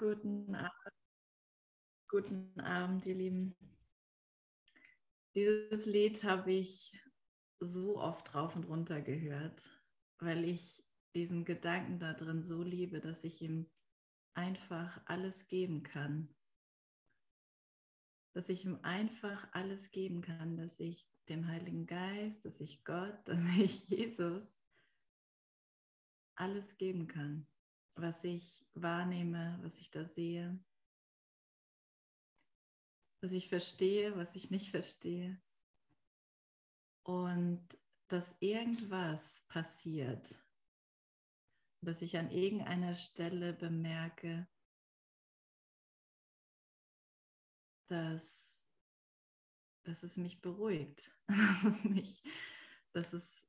Guten Abend. Guten Abend, ihr Lieben. Dieses Lied habe ich so oft rauf und runter gehört, weil ich diesen Gedanken da drin so liebe, dass ich ihm einfach alles geben kann. Dass ich ihm einfach alles geben kann, dass ich dem Heiligen Geist, dass ich Gott, dass ich Jesus alles geben kann, was ich wahrnehme, was ich da sehe was ich verstehe, was ich nicht verstehe. Und dass irgendwas passiert, dass ich an irgendeiner Stelle bemerke, dass, dass es mich beruhigt, dass es, mich, dass es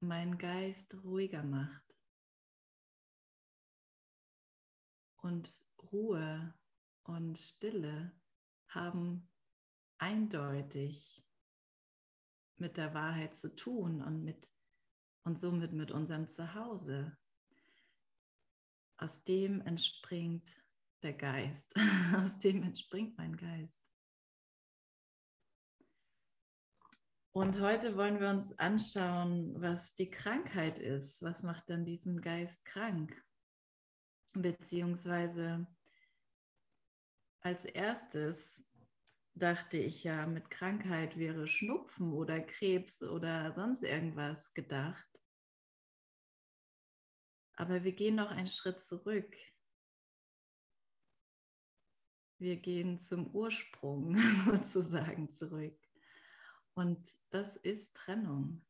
meinen Geist ruhiger macht. Und Ruhe und Stille haben eindeutig mit der Wahrheit zu tun und, mit, und somit mit unserem Zuhause. Aus dem entspringt der Geist, aus dem entspringt mein Geist. Und heute wollen wir uns anschauen, was die Krankheit ist. Was macht denn diesen Geist krank? Beziehungsweise als erstes dachte ich ja, mit Krankheit wäre Schnupfen oder Krebs oder sonst irgendwas gedacht. Aber wir gehen noch einen Schritt zurück. Wir gehen zum Ursprung sozusagen zurück. Und das ist Trennung.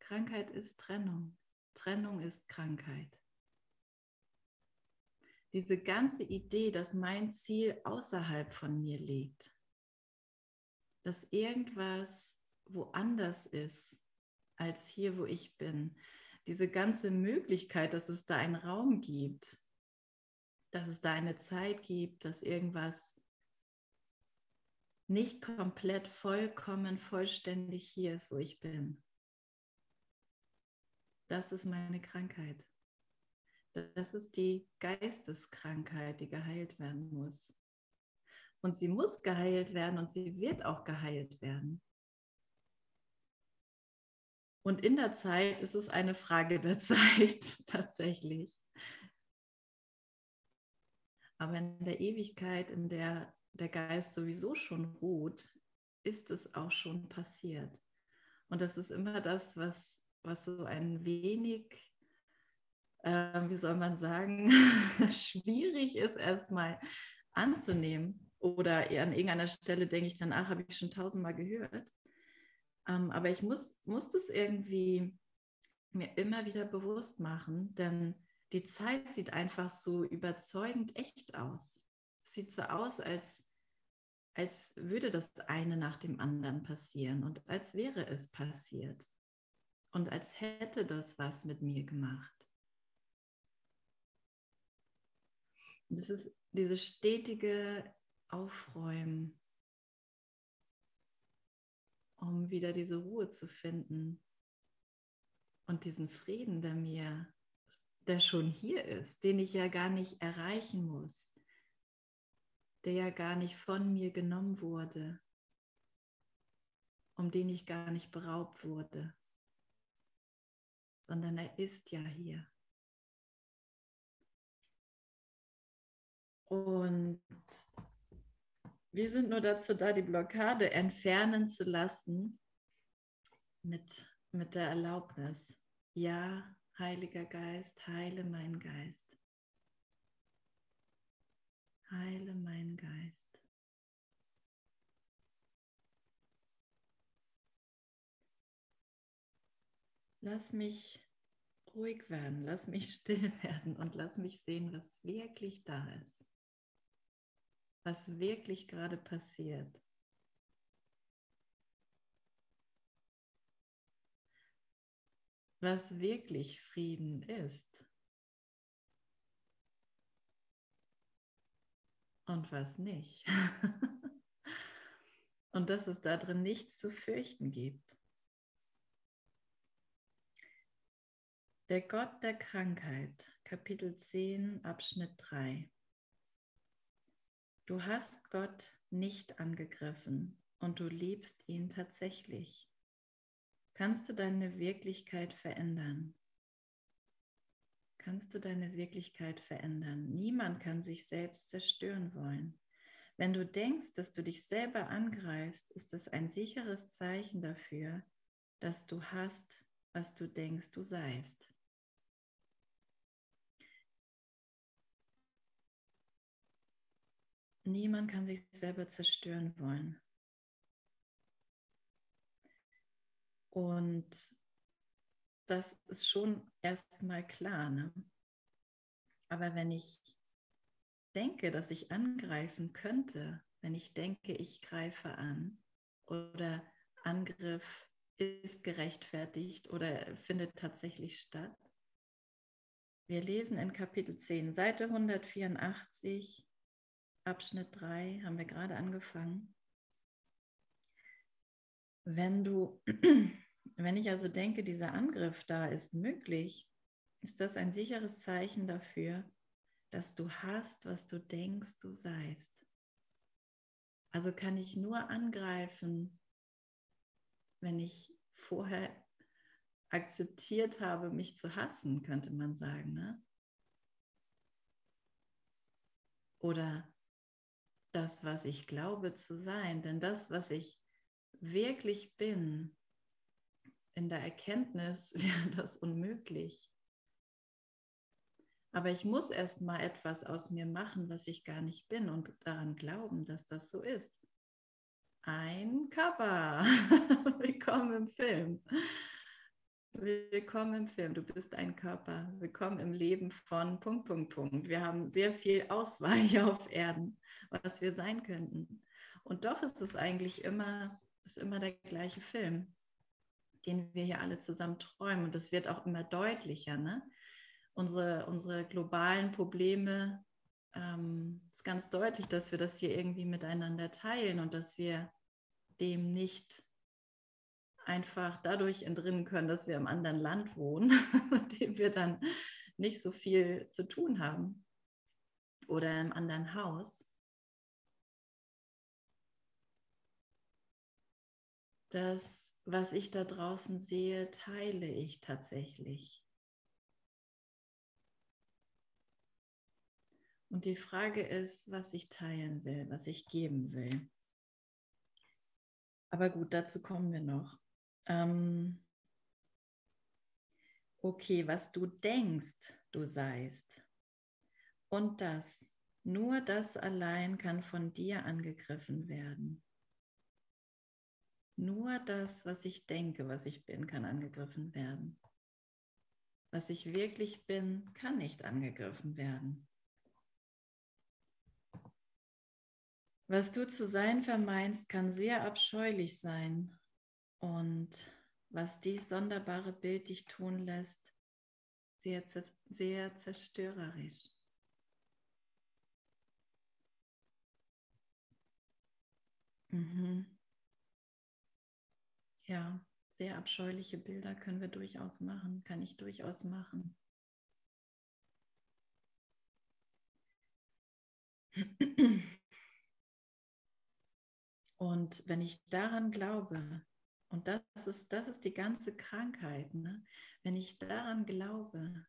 Krankheit ist Trennung. Trennung ist Krankheit diese ganze Idee, dass mein Ziel außerhalb von mir liegt, dass irgendwas woanders ist als hier, wo ich bin, diese ganze Möglichkeit, dass es da einen Raum gibt, dass es da eine Zeit gibt, dass irgendwas nicht komplett vollkommen, vollständig hier ist, wo ich bin. Das ist meine Krankheit. Das ist die Geisteskrankheit, die geheilt werden muss. Und sie muss geheilt werden und sie wird auch geheilt werden. Und in der Zeit ist es eine Frage der Zeit tatsächlich. Aber in der Ewigkeit, in der der Geist sowieso schon ruht, ist es auch schon passiert. Und das ist immer das, was, was so ein wenig äh, wie soll man sagen, schwierig ist erstmal anzunehmen. Oder an irgendeiner Stelle denke ich dann, ach, habe ich schon tausendmal gehört. Ähm, aber ich muss, muss das irgendwie mir immer wieder bewusst machen, denn die Zeit sieht einfach so überzeugend echt aus. Sieht so aus, als, als würde das eine nach dem anderen passieren und als wäre es passiert und als hätte das was mit mir gemacht. Es ist dieses stetige Aufräumen, um wieder diese Ruhe zu finden und diesen Frieden, der mir, der schon hier ist, den ich ja gar nicht erreichen muss, der ja gar nicht von mir genommen wurde, um den ich gar nicht beraubt wurde, sondern er ist ja hier. Und wir sind nur dazu da, die Blockade entfernen zu lassen mit, mit der Erlaubnis. Ja, Heiliger Geist, heile meinen Geist. Heile meinen Geist. Lass mich ruhig werden, lass mich still werden und lass mich sehen, was wirklich da ist was wirklich gerade passiert. Was wirklich Frieden ist. Und was nicht. und dass es da drin nichts zu fürchten gibt. Der Gott der Krankheit, Kapitel 10, Abschnitt 3. Du hast Gott nicht angegriffen und du liebst ihn tatsächlich. Kannst du deine Wirklichkeit verändern? Kannst du deine Wirklichkeit verändern? Niemand kann sich selbst zerstören wollen. Wenn du denkst, dass du dich selber angreifst, ist es ein sicheres Zeichen dafür, dass du hast, was du denkst, du seist. Niemand kann sich selber zerstören wollen. Und das ist schon erstmal klar. Ne? Aber wenn ich denke, dass ich angreifen könnte, wenn ich denke, ich greife an oder Angriff ist gerechtfertigt oder findet tatsächlich statt. Wir lesen in Kapitel 10, Seite 184, Abschnitt 3, haben wir gerade angefangen. Wenn du, wenn ich also denke, dieser Angriff da ist möglich, ist das ein sicheres Zeichen dafür, dass du hast, was du denkst, du seist. Also kann ich nur angreifen, wenn ich vorher akzeptiert habe, mich zu hassen, könnte man sagen. Ne? Oder das, was ich glaube zu sein. Denn das, was ich wirklich bin, in der Erkenntnis wäre das unmöglich. Aber ich muss erst mal etwas aus mir machen, was ich gar nicht bin und daran glauben, dass das so ist. Ein Körper. Willkommen im Film. Willkommen im Film. Du bist ein Körper. Willkommen im Leben von Punkt, Punkt, Punkt. Wir haben sehr viel Auswahl hier auf Erden, was wir sein könnten. Und doch ist es eigentlich immer, ist immer der gleiche Film, den wir hier alle zusammen träumen. Und es wird auch immer deutlicher. Ne? unsere, unsere globalen Probleme ähm, ist ganz deutlich, dass wir das hier irgendwie miteinander teilen und dass wir dem nicht einfach dadurch entrinnen können, dass wir im anderen Land wohnen, mit dem wir dann nicht so viel zu tun haben oder im anderen Haus. Das, was ich da draußen sehe, teile ich tatsächlich. Und die Frage ist, was ich teilen will, was ich geben will. Aber gut, dazu kommen wir noch. Ähm okay, was du denkst, du seist. Und das, nur das allein kann von dir angegriffen werden. Nur das, was ich denke, was ich bin, kann angegriffen werden. Was ich wirklich bin, kann nicht angegriffen werden. Was du zu sein vermeinst, kann sehr abscheulich sein. Und was dies sonderbare Bild dich tun lässt, sehr, sehr zerstörerisch. Mhm. Ja, sehr abscheuliche Bilder können wir durchaus machen, kann ich durchaus machen. Und wenn ich daran glaube, und das ist, das ist die ganze Krankheit, ne? wenn ich daran glaube,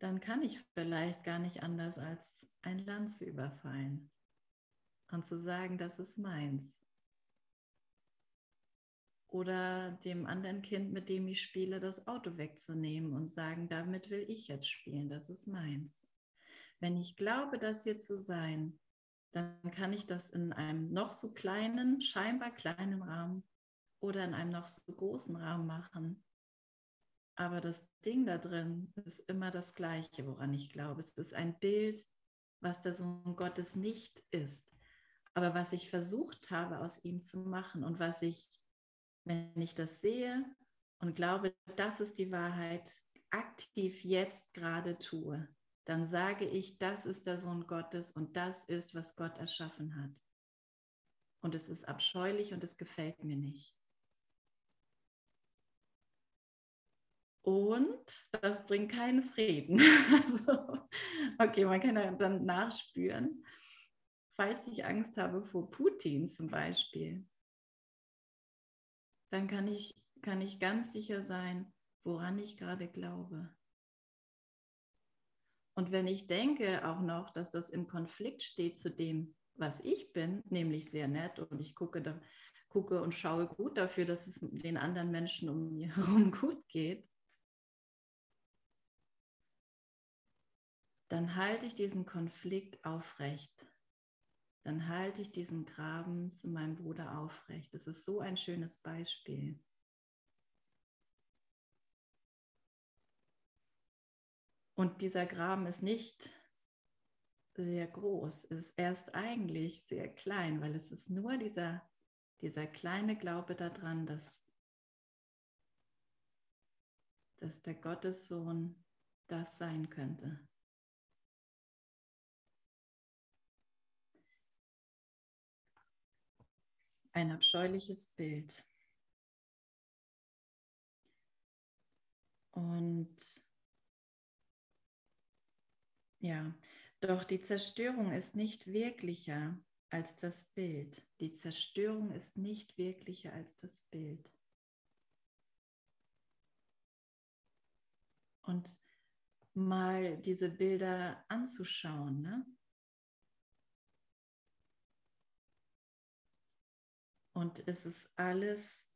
dann kann ich vielleicht gar nicht anders als ein Land zu überfallen und zu sagen, das ist meins. Oder dem anderen Kind, mit dem ich spiele, das Auto wegzunehmen und sagen, damit will ich jetzt spielen, das ist meins. Wenn ich glaube, das hier zu sein, dann kann ich das in einem noch so kleinen, scheinbar kleinen Rahmen oder in einem noch so großen Rahmen machen. Aber das Ding da drin ist immer das Gleiche, woran ich glaube. Es ist ein Bild, was der Sohn Gottes nicht ist, aber was ich versucht habe, aus ihm zu machen und was ich, wenn ich das sehe und glaube, das ist die Wahrheit, aktiv jetzt gerade tue dann sage ich, das ist der Sohn Gottes und das ist, was Gott erschaffen hat. Und es ist abscheulich und es gefällt mir nicht. Und das bringt keinen Frieden. Also, okay, man kann dann nachspüren, falls ich Angst habe vor Putin zum Beispiel, dann kann ich, kann ich ganz sicher sein, woran ich gerade glaube. Und wenn ich denke auch noch, dass das im Konflikt steht zu dem, was ich bin, nämlich sehr nett und ich gucke, da, gucke und schaue gut dafür, dass es den anderen Menschen um mich herum gut geht, dann halte ich diesen Konflikt aufrecht. Dann halte ich diesen Graben zu meinem Bruder aufrecht. Das ist so ein schönes Beispiel. Und dieser Graben ist nicht sehr groß, ist erst eigentlich sehr klein, weil es ist nur dieser, dieser kleine Glaube daran, dass, dass der Gottessohn das sein könnte. Ein abscheuliches Bild. Und ja, doch die Zerstörung ist nicht wirklicher als das Bild. Die Zerstörung ist nicht wirklicher als das Bild. Und mal diese Bilder anzuschauen. Ne? Und es ist alles,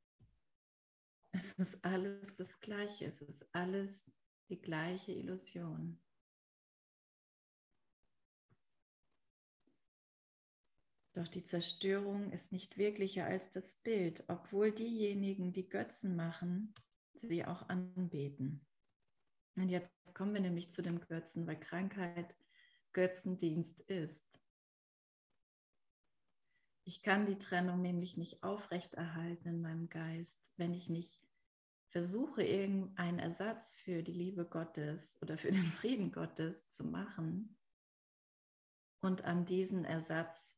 es ist alles das Gleiche, es ist alles die gleiche Illusion. Doch die Zerstörung ist nicht wirklicher als das Bild, obwohl diejenigen, die Götzen machen, sie auch anbeten. Und jetzt kommen wir nämlich zu dem Götzen, weil Krankheit Götzendienst ist. Ich kann die Trennung nämlich nicht aufrechterhalten in meinem Geist, wenn ich nicht versuche, irgendeinen Ersatz für die Liebe Gottes oder für den Frieden Gottes zu machen und an diesen Ersatz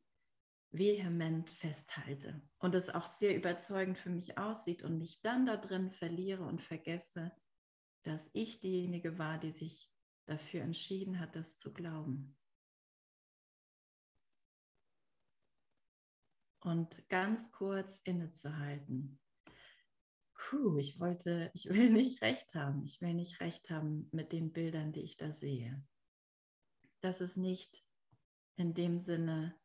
vehement festhalte und es auch sehr überzeugend für mich aussieht und mich dann da drin verliere und vergesse, dass ich diejenige war, die sich dafür entschieden hat, das zu glauben. Und ganz kurz innezuhalten. Puh, ich wollte, ich will nicht recht haben. Ich will nicht recht haben mit den Bildern, die ich da sehe. Das ist nicht in dem Sinne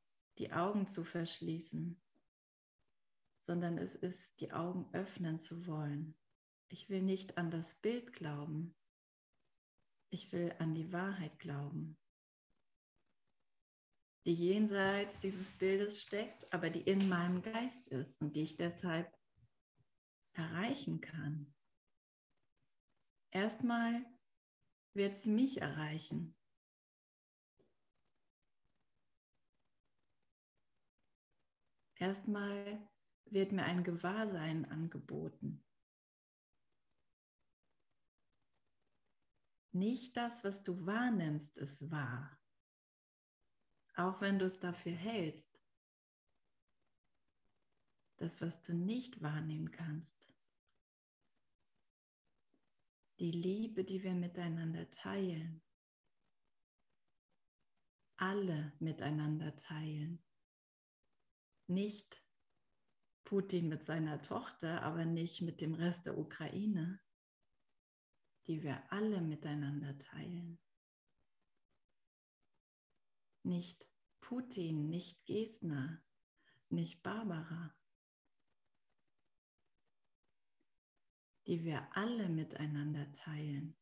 die Augen zu verschließen, sondern es ist, die Augen öffnen zu wollen. Ich will nicht an das Bild glauben. Ich will an die Wahrheit glauben, die jenseits dieses Bildes steckt, aber die in meinem Geist ist und die ich deshalb erreichen kann. Erstmal wird sie mich erreichen. Erstmal wird mir ein Gewahrsein angeboten. Nicht das, was du wahrnimmst, ist wahr. Auch wenn du es dafür hältst. Das, was du nicht wahrnehmen kannst. Die Liebe, die wir miteinander teilen. Alle miteinander teilen nicht Putin mit seiner Tochter, aber nicht mit dem Rest der Ukraine, die wir alle miteinander teilen. Nicht Putin, nicht Gesner, nicht Barbara, die wir alle miteinander teilen.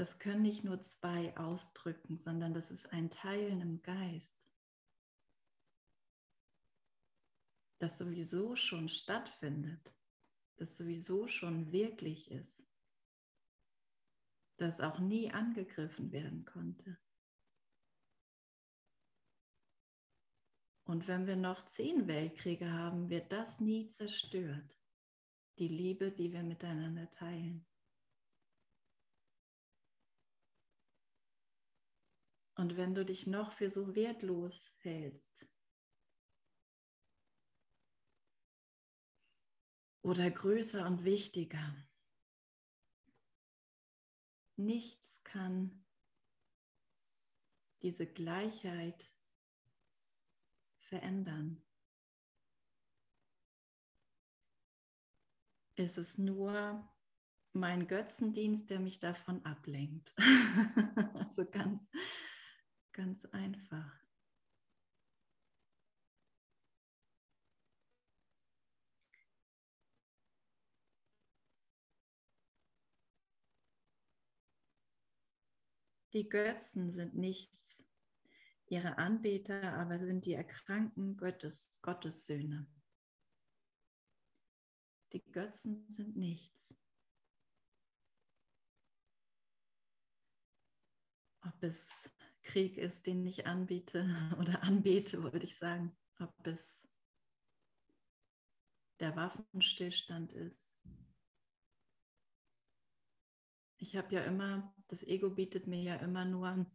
Das können nicht nur zwei ausdrücken, sondern das ist ein Teilen im Geist, das sowieso schon stattfindet, das sowieso schon wirklich ist, das auch nie angegriffen werden konnte. Und wenn wir noch zehn Weltkriege haben, wird das nie zerstört. Die Liebe, die wir miteinander teilen. Und wenn du dich noch für so wertlos hältst oder größer und wichtiger, nichts kann diese Gleichheit verändern. Ist es nur mein Götzendienst, der mich davon ablenkt. also ganz, ganz einfach. Die Götzen sind nichts, ihre Anbeter aber sind die erkrankten Gottes, Gottessöhne. Die Götzen sind nichts. Ob es Krieg ist, den ich anbiete oder anbete, wollte ich sagen, ob es der Waffenstillstand ist. Ich habe ja immer, das Ego bietet mir ja immer nur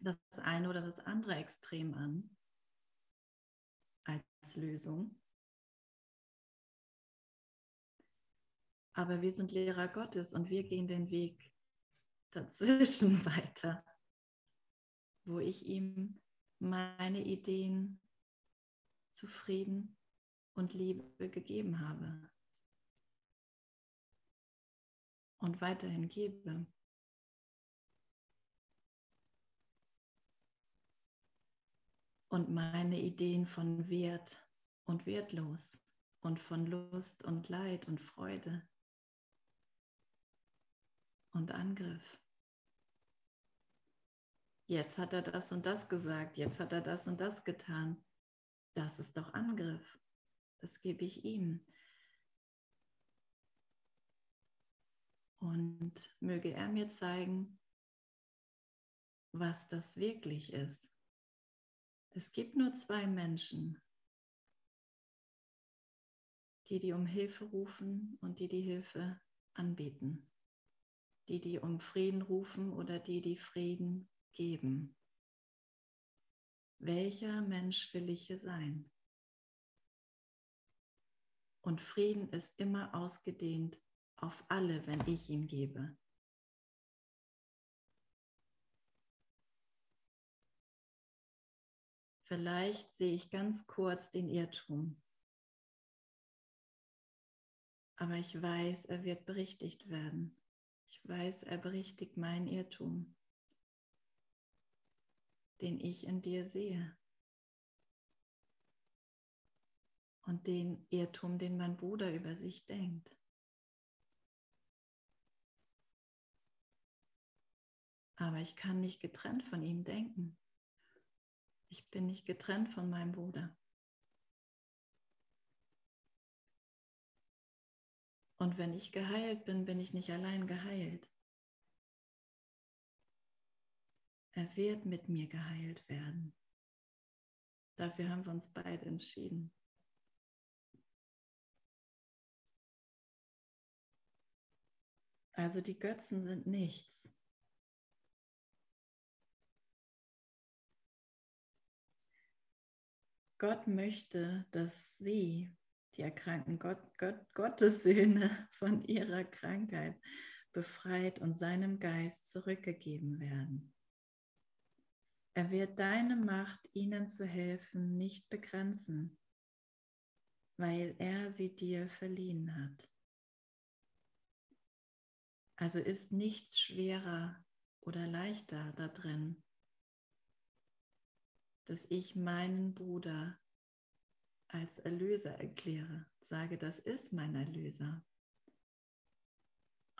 das eine oder das andere Extrem an als Lösung. Aber wir sind Lehrer Gottes und wir gehen den Weg dazwischen weiter, wo ich ihm meine Ideen zufrieden und Liebe gegeben habe und weiterhin gebe. Und meine Ideen von Wert und wertlos und von Lust und Leid und Freude und Angriff. Jetzt hat er das und das gesagt, jetzt hat er das und das getan. Das ist doch Angriff. Das gebe ich ihm. Und möge er mir zeigen, was das wirklich ist. Es gibt nur zwei Menschen, die, die um Hilfe rufen und die die Hilfe anbieten die, die um Frieden rufen oder die, die Frieden geben. Welcher Mensch will ich hier sein? Und Frieden ist immer ausgedehnt auf alle, wenn ich ihn gebe. Vielleicht sehe ich ganz kurz den Irrtum. Aber ich weiß, er wird berichtigt werden. Ich weiß, er berichtigt mein Irrtum, den ich in dir sehe. Und den Irrtum, den mein Bruder über sich denkt. Aber ich kann nicht getrennt von ihm denken. Ich bin nicht getrennt von meinem Bruder. Und wenn ich geheilt bin, bin ich nicht allein geheilt. Er wird mit mir geheilt werden. Dafür haben wir uns beide entschieden. Also die Götzen sind nichts. Gott möchte, dass sie die erkrankten Gott, Gott, Gottessöhne von ihrer Krankheit befreit und seinem Geist zurückgegeben werden. Er wird deine Macht, ihnen zu helfen, nicht begrenzen, weil er sie dir verliehen hat. Also ist nichts schwerer oder leichter da drin, dass ich meinen Bruder als Erlöser erkläre, sage, das ist mein Erlöser.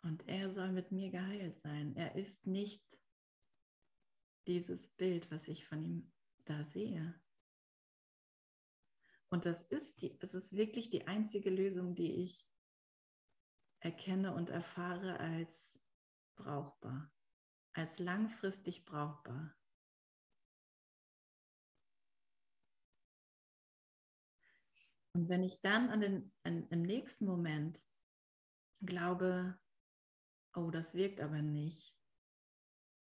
Und er soll mit mir geheilt sein. Er ist nicht dieses Bild, was ich von ihm da sehe. Und das ist, die, es ist wirklich die einzige Lösung, die ich erkenne und erfahre als brauchbar, als langfristig brauchbar. Und wenn ich dann an den, an, im nächsten Moment glaube, oh, das wirkt aber nicht,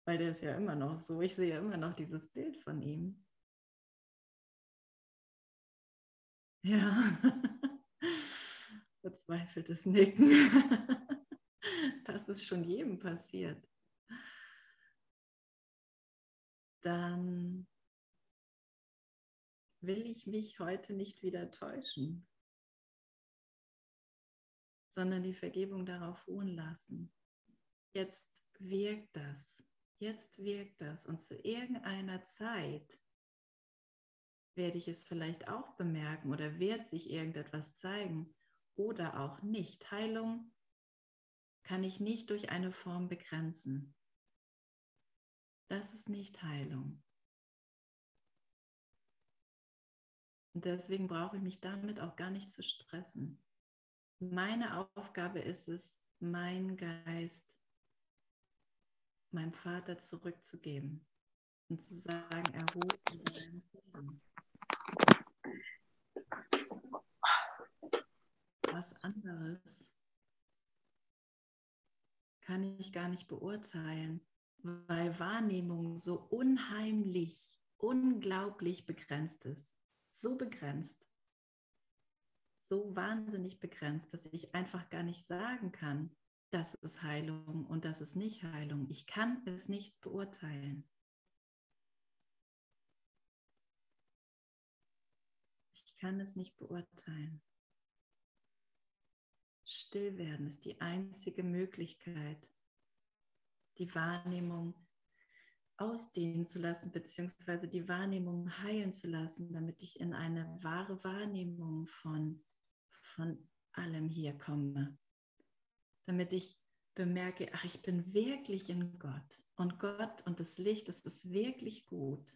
Weil der ist ja immer noch so. Ich sehe immer noch dieses Bild von ihm. Ja, verzweifeltes Nicken. Das ist schon jedem passiert. Dann will ich mich heute nicht wieder täuschen, sondern die Vergebung darauf ruhen lassen. Jetzt wirkt das. Jetzt wirkt das. Und zu irgendeiner Zeit werde ich es vielleicht auch bemerken oder wird sich irgendetwas zeigen oder auch nicht. Heilung kann ich nicht durch eine Form begrenzen. Das ist nicht Heilung. Und deswegen brauche ich mich damit auch gar nicht zu stressen. Meine Aufgabe ist es, meinen Geist meinem Vater zurückzugeben und zu sagen, erhob in deinem Was anderes kann ich gar nicht beurteilen, weil Wahrnehmung so unheimlich, unglaublich begrenzt ist. So begrenzt, so wahnsinnig begrenzt, dass ich einfach gar nicht sagen kann, das ist Heilung und das ist nicht Heilung. Ich kann es nicht beurteilen. Ich kann es nicht beurteilen. Still werden ist die einzige Möglichkeit, die Wahrnehmung ausdehnen zu lassen, beziehungsweise die Wahrnehmung heilen zu lassen, damit ich in eine wahre Wahrnehmung von, von allem hier komme. Damit ich bemerke, ach, ich bin wirklich in Gott. Und Gott und das Licht, das ist wirklich gut.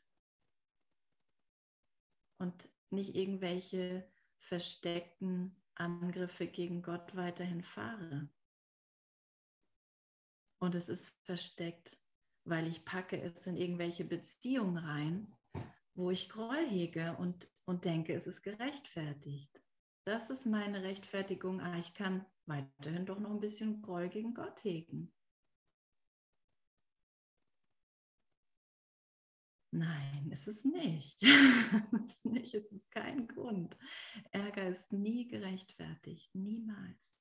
Und nicht irgendwelche versteckten Angriffe gegen Gott weiterhin fahre. Und es ist versteckt weil ich packe es in irgendwelche Beziehungen rein, wo ich Groll hege und, und denke, es ist gerechtfertigt. Das ist meine Rechtfertigung. Ah, ich kann weiterhin doch noch ein bisschen Groll gegen Gott hegen. Nein, es ist nicht. es ist nicht. Es ist kein Grund. Ärger ist nie gerechtfertigt. Niemals.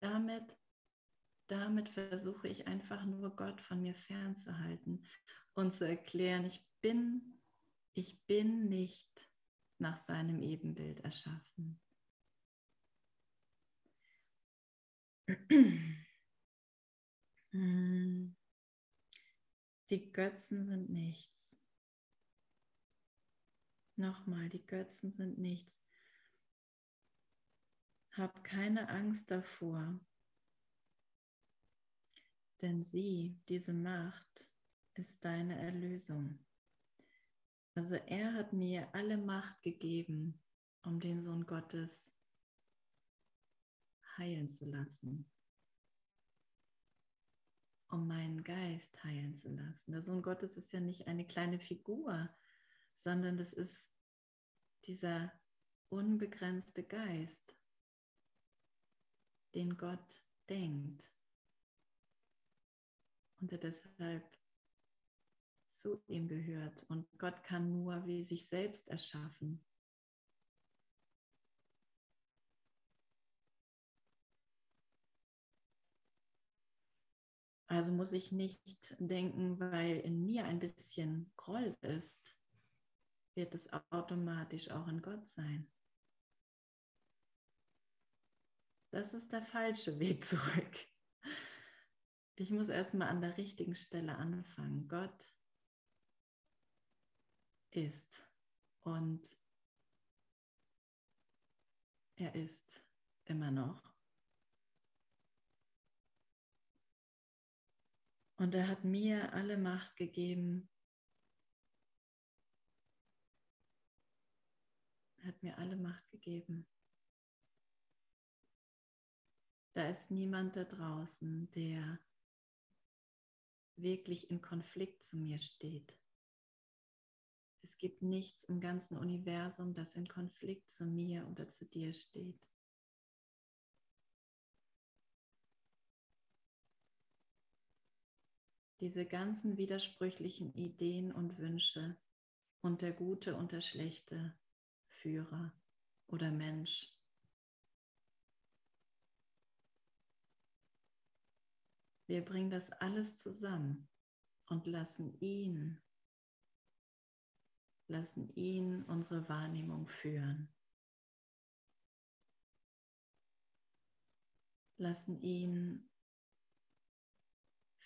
Damit damit versuche ich einfach nur Gott von mir fernzuhalten und zu erklären, ich bin, ich bin nicht nach seinem Ebenbild erschaffen. Die Götzen sind nichts. Nochmal, die Götzen sind nichts. Hab keine Angst davor, denn sie, diese Macht, ist deine Erlösung. Also er hat mir alle Macht gegeben, um den Sohn Gottes heilen zu lassen, um meinen Geist heilen zu lassen. Der Sohn Gottes ist ja nicht eine kleine Figur, sondern das ist dieser unbegrenzte Geist, den Gott denkt und er deshalb zu ihm gehört. Und Gott kann nur wie sich selbst erschaffen. Also muss ich nicht denken, weil in mir ein bisschen Groll ist, wird es automatisch auch in Gott sein. Das ist der falsche Weg zurück. Ich muss erstmal an der richtigen Stelle anfangen. Gott ist und er ist immer noch. Und er hat mir alle Macht gegeben. Hat mir alle Macht gegeben. Da ist niemand da draußen, der wirklich in Konflikt zu mir steht. Es gibt nichts im ganzen Universum, das in Konflikt zu mir oder zu dir steht. diese ganzen widersprüchlichen Ideen und Wünsche und der gute und der schlechte Führer oder Mensch. Wir bringen das alles zusammen und lassen ihn, lassen ihn unsere Wahrnehmung führen. Lassen ihn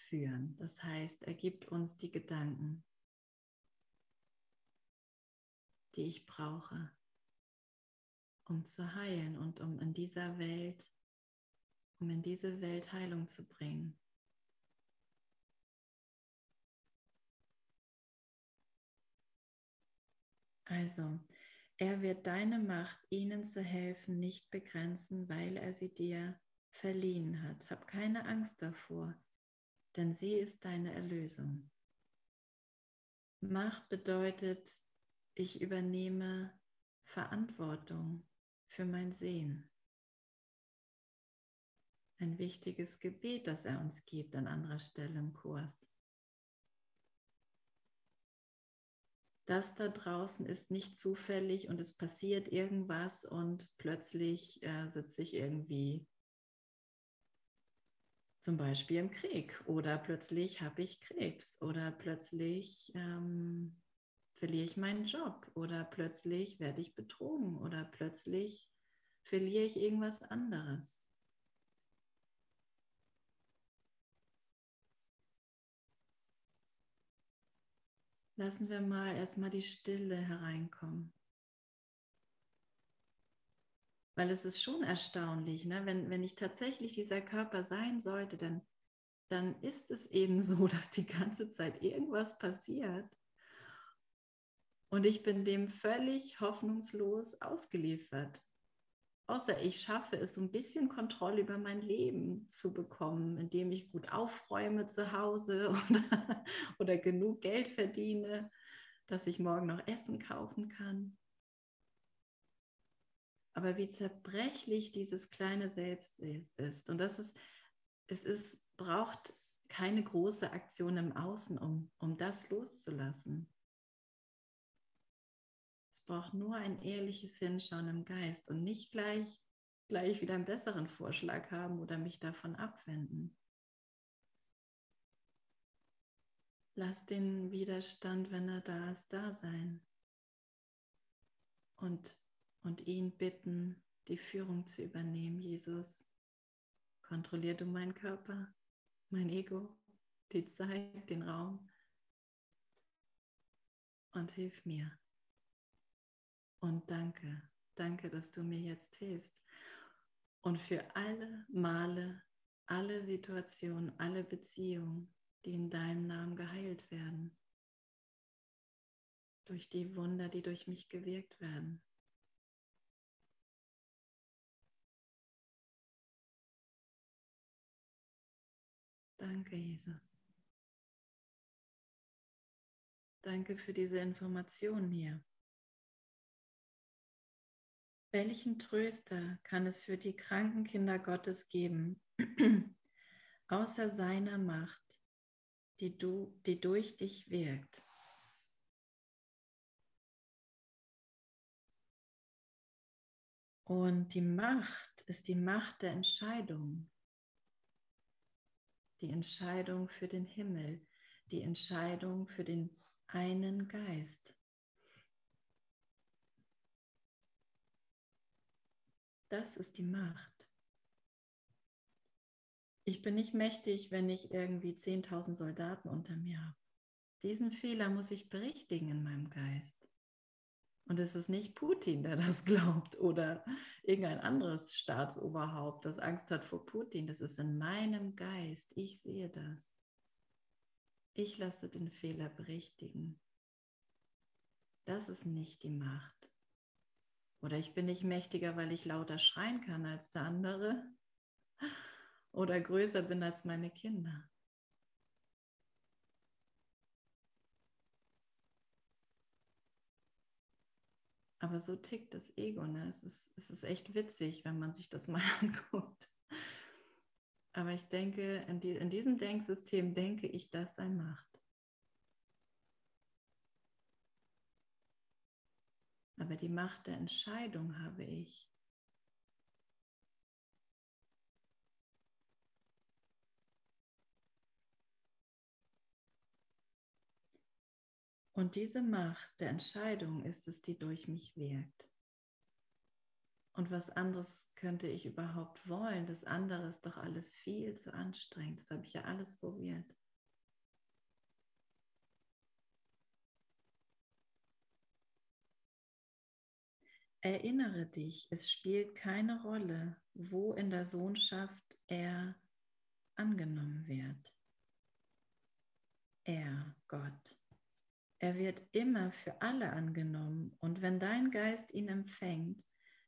führen. Das heißt, er gibt uns die Gedanken, die ich brauche, um zu heilen und um in dieser Welt, um in diese Welt Heilung zu bringen. Also, er wird deine Macht, ihnen zu helfen, nicht begrenzen, weil er sie dir verliehen hat. Hab keine Angst davor, denn sie ist deine Erlösung. Macht bedeutet, ich übernehme Verantwortung für mein Sehen. Ein wichtiges Gebet, das er uns gibt an anderer Stelle im Kurs. Das da draußen ist nicht zufällig und es passiert irgendwas und plötzlich äh, sitze ich irgendwie zum Beispiel im Krieg oder plötzlich habe ich Krebs oder plötzlich ähm, verliere ich meinen Job oder plötzlich werde ich betrogen oder plötzlich verliere ich irgendwas anderes. Lassen wir mal erstmal die Stille hereinkommen. Weil es ist schon erstaunlich, ne? wenn, wenn ich tatsächlich dieser Körper sein sollte, dann, dann ist es eben so, dass die ganze Zeit irgendwas passiert. Und ich bin dem völlig hoffnungslos ausgeliefert. Außer ich schaffe es, so ein bisschen Kontrolle über mein Leben zu bekommen, indem ich gut aufräume zu Hause oder, oder genug Geld verdiene, dass ich morgen noch Essen kaufen kann. Aber wie zerbrechlich dieses kleine Selbst ist. Und das ist, es ist, braucht keine große Aktion im Außen, um, um das loszulassen. Braucht nur ein ehrliches Hinschauen im Geist und nicht gleich, gleich wieder einen besseren Vorschlag haben oder mich davon abwenden. Lass den Widerstand, wenn er da ist, da sein. Und und ihn bitten, die Führung zu übernehmen. Jesus, kontrollier du meinen Körper, mein Ego, die Zeit, den Raum und hilf mir. Und danke, danke, dass du mir jetzt hilfst. Und für alle Male, alle Situationen, alle Beziehungen, die in deinem Namen geheilt werden. Durch die Wunder, die durch mich gewirkt werden. Danke, Jesus. Danke für diese Information hier. Welchen Tröster kann es für die kranken Kinder Gottes geben, außer seiner Macht, die, du, die durch dich wirkt? Und die Macht ist die Macht der Entscheidung die Entscheidung für den Himmel, die Entscheidung für den einen Geist. Das ist die Macht. Ich bin nicht mächtig, wenn ich irgendwie 10.000 Soldaten unter mir habe. Diesen Fehler muss ich berichtigen in meinem Geist. Und es ist nicht Putin, der das glaubt oder irgendein anderes Staatsoberhaupt, das Angst hat vor Putin. Das ist in meinem Geist. Ich sehe das. Ich lasse den Fehler berichtigen. Das ist nicht die Macht. Oder ich bin nicht mächtiger, weil ich lauter schreien kann als der andere. Oder größer bin als meine Kinder. Aber so tickt das Ego. Ne? Es, ist, es ist echt witzig, wenn man sich das mal anguckt. Aber ich denke, in, die, in diesem Denksystem denke ich, das sei Macht. Aber die Macht der Entscheidung habe ich. Und diese Macht der Entscheidung ist es, die durch mich wirkt. Und was anderes könnte ich überhaupt wollen? Das andere ist doch alles viel zu anstrengend. Das habe ich ja alles probiert. Erinnere dich, es spielt keine Rolle, wo in der Sohnschaft er angenommen wird. Er, Gott. Er wird immer für alle angenommen und wenn dein Geist ihn empfängt,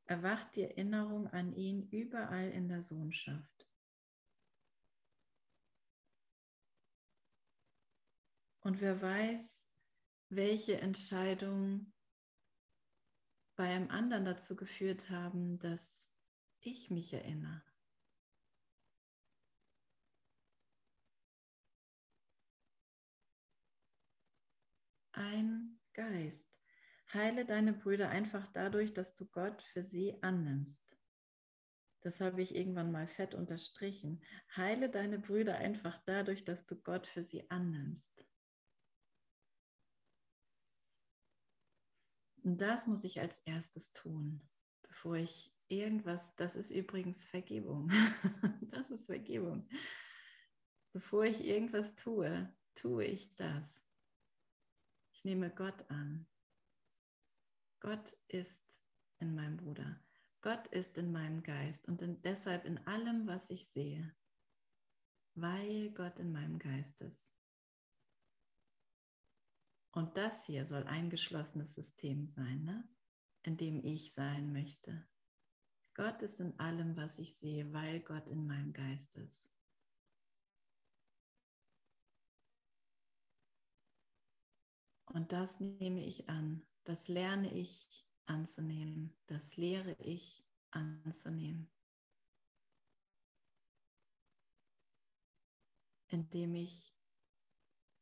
erwacht die Erinnerung an ihn überall in der Sohnschaft. Und wer weiß, welche Entscheidungen bei einem anderen dazu geführt haben, dass ich mich erinnere. ein Geist. Heile deine Brüder einfach dadurch, dass du Gott für sie annimmst. Das habe ich irgendwann mal fett unterstrichen. Heile deine Brüder einfach dadurch, dass du Gott für sie annimmst. Und das muss ich als erstes tun, bevor ich irgendwas, das ist übrigens Vergebung. das ist Vergebung. Bevor ich irgendwas tue, tue ich das. Ich nehme Gott an. Gott ist in meinem Bruder. Gott ist in meinem Geist und in, deshalb in allem, was ich sehe, weil Gott in meinem Geist ist. Und das hier soll ein geschlossenes System sein, ne? in dem ich sein möchte. Gott ist in allem, was ich sehe, weil Gott in meinem Geist ist. Und das nehme ich an, das lerne ich anzunehmen, das lehre ich anzunehmen. Indem ich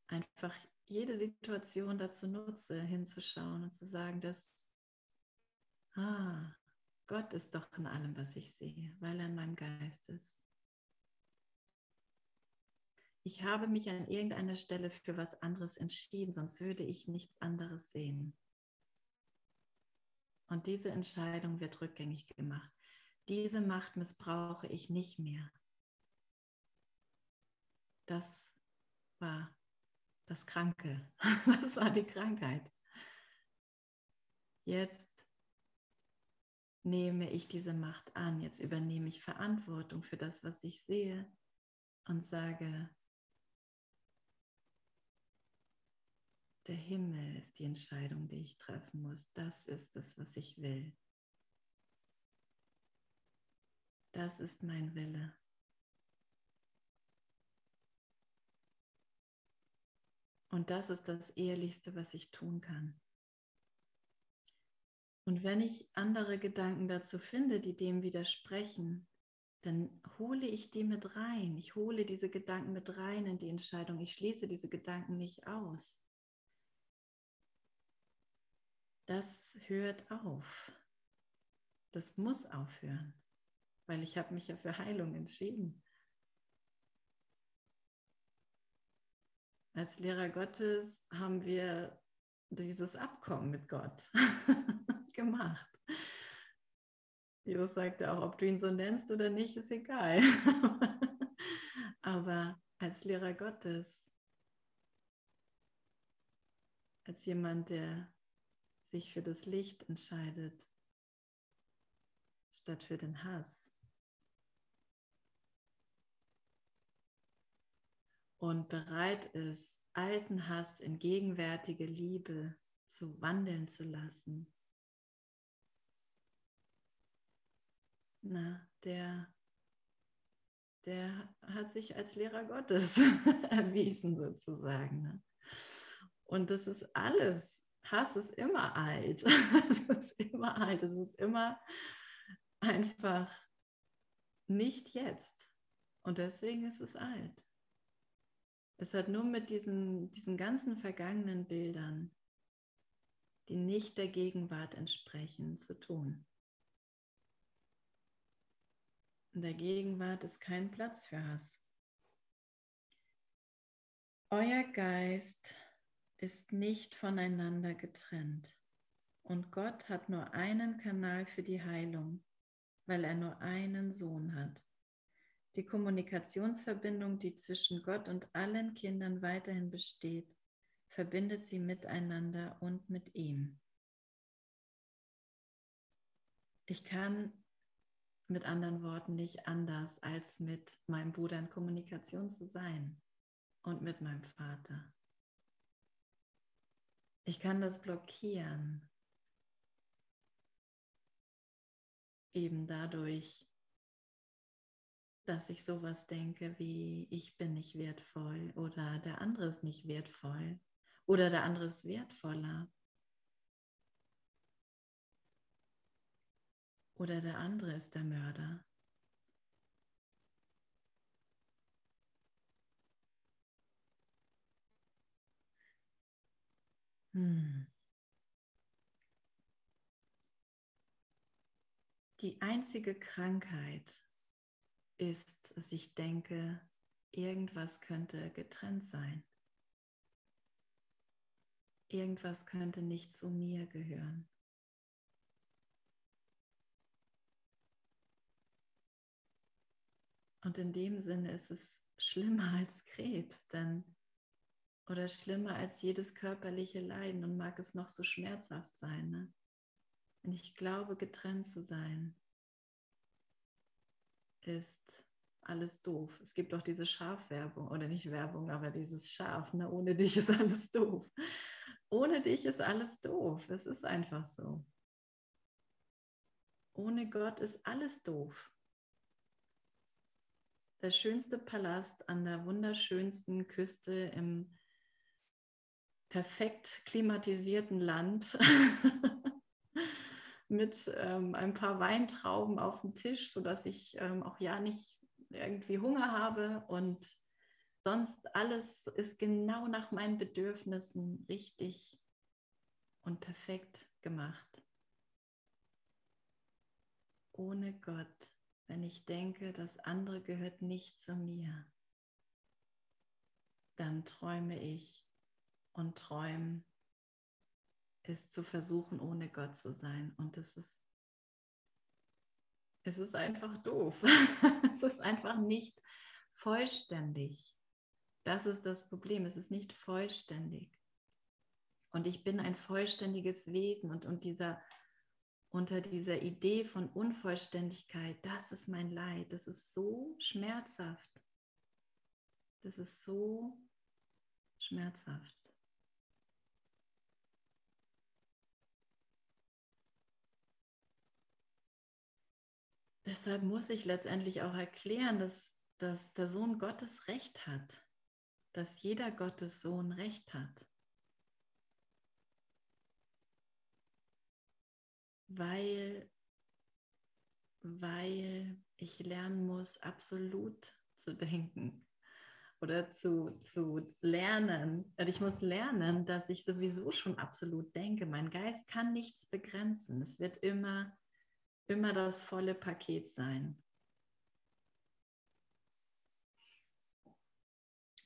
einfach jede Situation dazu nutze, hinzuschauen und zu sagen, dass, ah, Gott ist doch in allem, was ich sehe, weil er in meinem Geist ist ich habe mich an irgendeiner Stelle für was anderes entschieden, sonst würde ich nichts anderes sehen. Und diese Entscheidung wird rückgängig gemacht. Diese Macht missbrauche ich nicht mehr. Das war das Kranke. Das war die Krankheit. Jetzt nehme ich diese Macht an. Jetzt übernehme ich Verantwortung für das, was ich sehe und sage, Der Himmel ist die Entscheidung, die ich treffen muss. Das ist es, was ich will. Das ist mein Wille. Und das ist das Ehrlichste, was ich tun kann. Und wenn ich andere Gedanken dazu finde, die dem widersprechen, dann hole ich die mit rein. Ich hole diese Gedanken mit rein in die Entscheidung. Ich schließe diese Gedanken nicht aus das hört auf. Das muss aufhören, weil ich habe mich ja für Heilung entschieden. Als Lehrer Gottes haben wir dieses Abkommen mit Gott gemacht. Jesus sagte auch, ob du ihn so nennst oder nicht, ist egal. Aber als Lehrer Gottes, als jemand, der sich für das Licht entscheidet, statt für den Hass. Und bereit ist, alten Hass in gegenwärtige Liebe zu wandeln zu lassen. Na, der, der hat sich als Lehrer Gottes erwiesen sozusagen. Ne? Und das ist alles Hass ist immer alt. es ist immer alt. Es ist immer einfach nicht jetzt. Und deswegen ist es alt. Es hat nur mit diesen, diesen ganzen vergangenen Bildern, die nicht der Gegenwart entsprechen, zu tun. In der Gegenwart ist kein Platz für Hass. Euer Geist ist nicht voneinander getrennt. Und Gott hat nur einen Kanal für die Heilung, weil er nur einen Sohn hat. Die Kommunikationsverbindung, die zwischen Gott und allen Kindern weiterhin besteht, verbindet sie miteinander und mit ihm. Ich kann mit anderen Worten nicht anders, als mit meinem Bruder in Kommunikation zu sein und mit meinem Vater. Ich kann das blockieren, eben dadurch, dass ich sowas denke wie, ich bin nicht wertvoll oder der andere ist nicht wertvoll oder der andere ist wertvoller. Oder der andere ist der Mörder. Hm. Die einzige Krankheit ist, dass ich denke, irgendwas könnte getrennt sein. Irgendwas könnte nicht zu mir gehören. Und in dem Sinne ist es schlimmer als Krebs, denn oder schlimmer als jedes körperliche Leiden und mag es noch so schmerzhaft sein. Ne? Wenn ich glaube, getrennt zu sein, ist alles doof. Es gibt auch diese Schafwerbung oder nicht Werbung, aber dieses Schaf. Ne? Ohne dich ist alles doof. Ohne dich ist alles doof. Es ist einfach so. Ohne Gott ist alles doof der schönste Palast an der wunderschönsten Küste im perfekt klimatisierten Land mit ähm, ein paar Weintrauben auf dem Tisch, sodass ich ähm, auch ja nicht irgendwie Hunger habe und sonst alles ist genau nach meinen Bedürfnissen richtig und perfekt gemacht. Ohne Gott wenn ich denke, das andere gehört nicht zu mir, dann träume ich und träumen ist zu versuchen, ohne Gott zu sein. Und es ist, es ist einfach doof. es ist einfach nicht vollständig. Das ist das Problem. Es ist nicht vollständig. Und ich bin ein vollständiges Wesen und, und dieser unter dieser Idee von Unvollständigkeit, das ist mein Leid, das ist so schmerzhaft. Das ist so schmerzhaft. Deshalb muss ich letztendlich auch erklären, dass, dass der Sohn Gottes Recht hat, dass jeder Gottes Sohn Recht hat. weil, weil ich lernen muss, absolut zu denken oder zu, zu lernen. Und ich muss lernen, dass ich sowieso schon absolut denke. Mein Geist kann nichts begrenzen. Es wird immer, immer das volle Paket sein.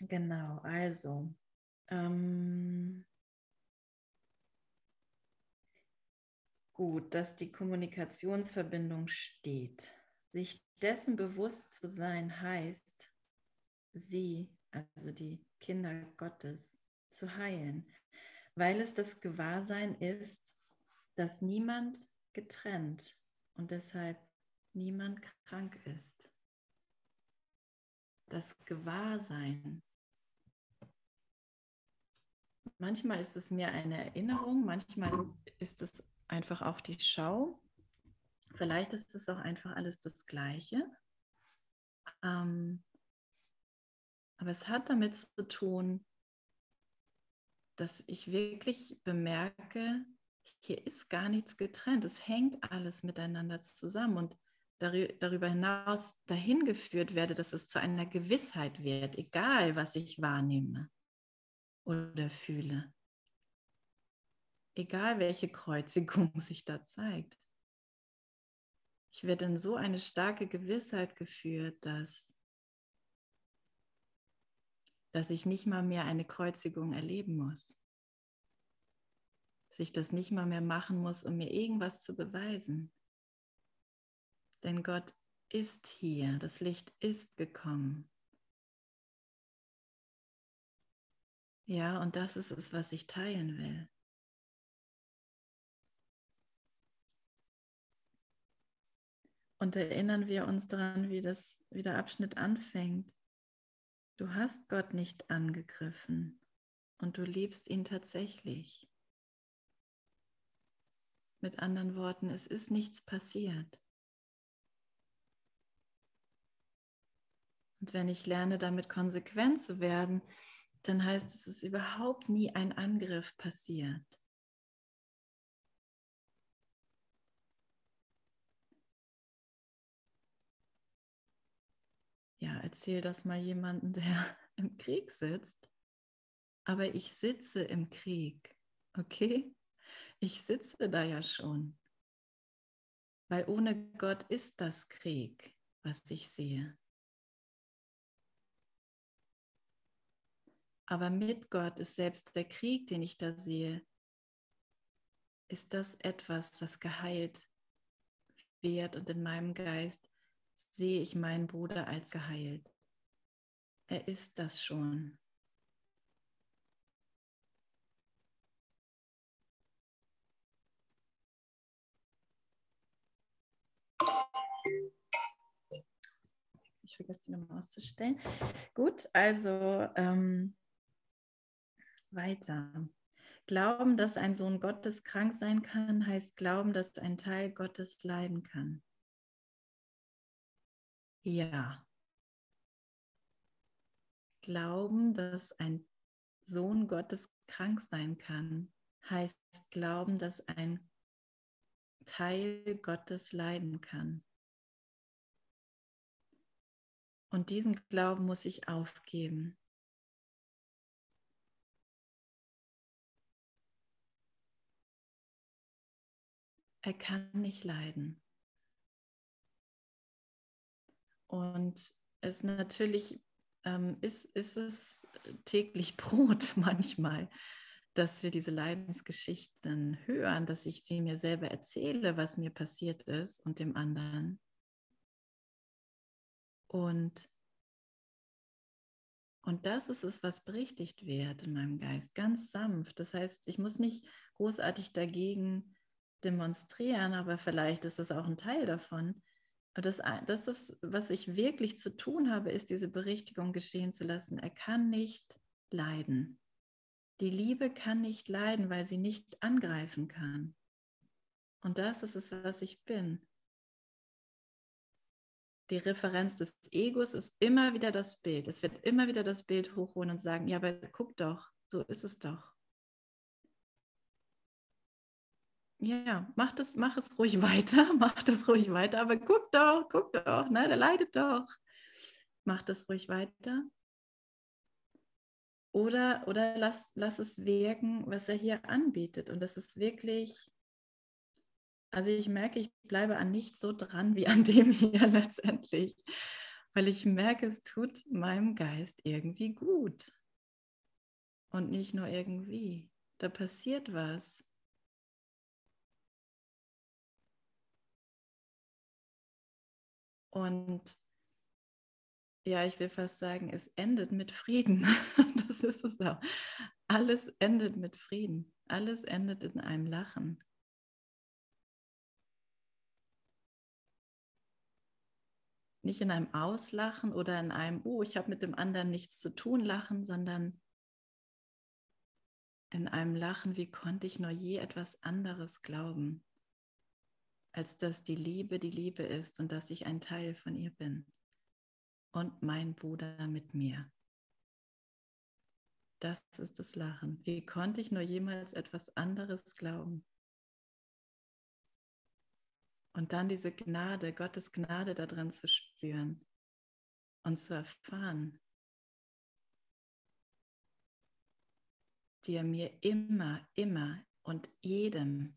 Genau, also. Ähm, gut, dass die Kommunikationsverbindung steht. Sich dessen bewusst zu sein heißt, sie, also die Kinder Gottes, zu heilen, weil es das Gewahrsein ist, dass niemand getrennt und deshalb niemand krank ist. Das Gewahrsein. Manchmal ist es mir eine Erinnerung, manchmal ist es einfach auch die Schau. Vielleicht ist es auch einfach alles das Gleiche. Ähm, aber es hat damit zu tun, dass ich wirklich bemerke, hier ist gar nichts getrennt. Es hängt alles miteinander zusammen. Und darüber hinaus dahin geführt werde, dass es zu einer Gewissheit wird, egal was ich wahrnehme oder fühle. Egal welche Kreuzigung sich da zeigt. Ich werde in so eine starke Gewissheit geführt, dass, dass ich nicht mal mehr eine Kreuzigung erleben muss. Dass ich das nicht mal mehr machen muss, um mir irgendwas zu beweisen. Denn Gott ist hier, das Licht ist gekommen. Ja, und das ist es, was ich teilen will. Und erinnern wir uns daran, wie, das, wie der Abschnitt anfängt. Du hast Gott nicht angegriffen und du liebst ihn tatsächlich. Mit anderen Worten, es ist nichts passiert. Und wenn ich lerne, damit konsequent zu werden, dann heißt es, es ist überhaupt nie ein Angriff passiert. ja, erzähl das mal jemandem, der im Krieg sitzt. Aber ich sitze im Krieg, okay? Ich sitze da ja schon. Weil ohne Gott ist das Krieg, was ich sehe. Aber mit Gott ist selbst der Krieg, den ich da sehe, ist das etwas, was geheilt wird und in meinem Geist sehe ich meinen Bruder als geheilt. Er ist das schon. Vergesse die nochmal auszustellen. Gut, also ähm, weiter. Glauben, dass ein Sohn Gottes krank sein kann, heißt glauben, dass ein Teil Gottes leiden kann. Ja. Glauben, dass ein Sohn Gottes krank sein kann, heißt glauben, dass ein Teil Gottes leiden kann. Und diesen Glauben muss ich aufgeben. Er kann nicht leiden. Und es natürlich ähm, ist, ist es täglich Brot manchmal, dass wir diese Leidensgeschichten hören, dass ich sie mir selber erzähle, was mir passiert ist und dem anderen. Und, und das ist es, was berichtigt wird in meinem Geist, ganz sanft. Das heißt, ich muss nicht großartig dagegen demonstrieren, aber vielleicht ist es auch ein Teil davon, das, das ist, was ich wirklich zu tun habe, ist diese Berichtigung geschehen zu lassen. Er kann nicht leiden. Die Liebe kann nicht leiden, weil sie nicht angreifen kann. Und das ist es, was ich bin. Die Referenz des Egos ist immer wieder das Bild. Es wird immer wieder das Bild hochholen und sagen, ja, aber guck doch, so ist es doch. ja, mach, das, mach es ruhig weiter, mach das ruhig weiter, aber guck doch, guck doch, ne, der leidet doch. Mach das ruhig weiter. Oder, oder lass, lass es wirken, was er hier anbietet. Und das ist wirklich, also ich merke, ich bleibe an nichts so dran wie an dem hier letztendlich, weil ich merke, es tut meinem Geist irgendwie gut. Und nicht nur irgendwie. Da passiert was. Und ja, ich will fast sagen, es endet mit Frieden. das ist es auch. Alles endet mit Frieden. Alles endet in einem Lachen. Nicht in einem Auslachen oder in einem, oh, ich habe mit dem anderen nichts zu tun, lachen, sondern in einem Lachen, wie konnte ich nur je etwas anderes glauben? als dass die Liebe die Liebe ist und dass ich ein Teil von ihr bin und mein Bruder mit mir. Das ist das Lachen. Wie konnte ich nur jemals etwas anderes glauben? Und dann diese Gnade, Gottes Gnade darin zu spüren und zu erfahren, die er mir immer, immer und jedem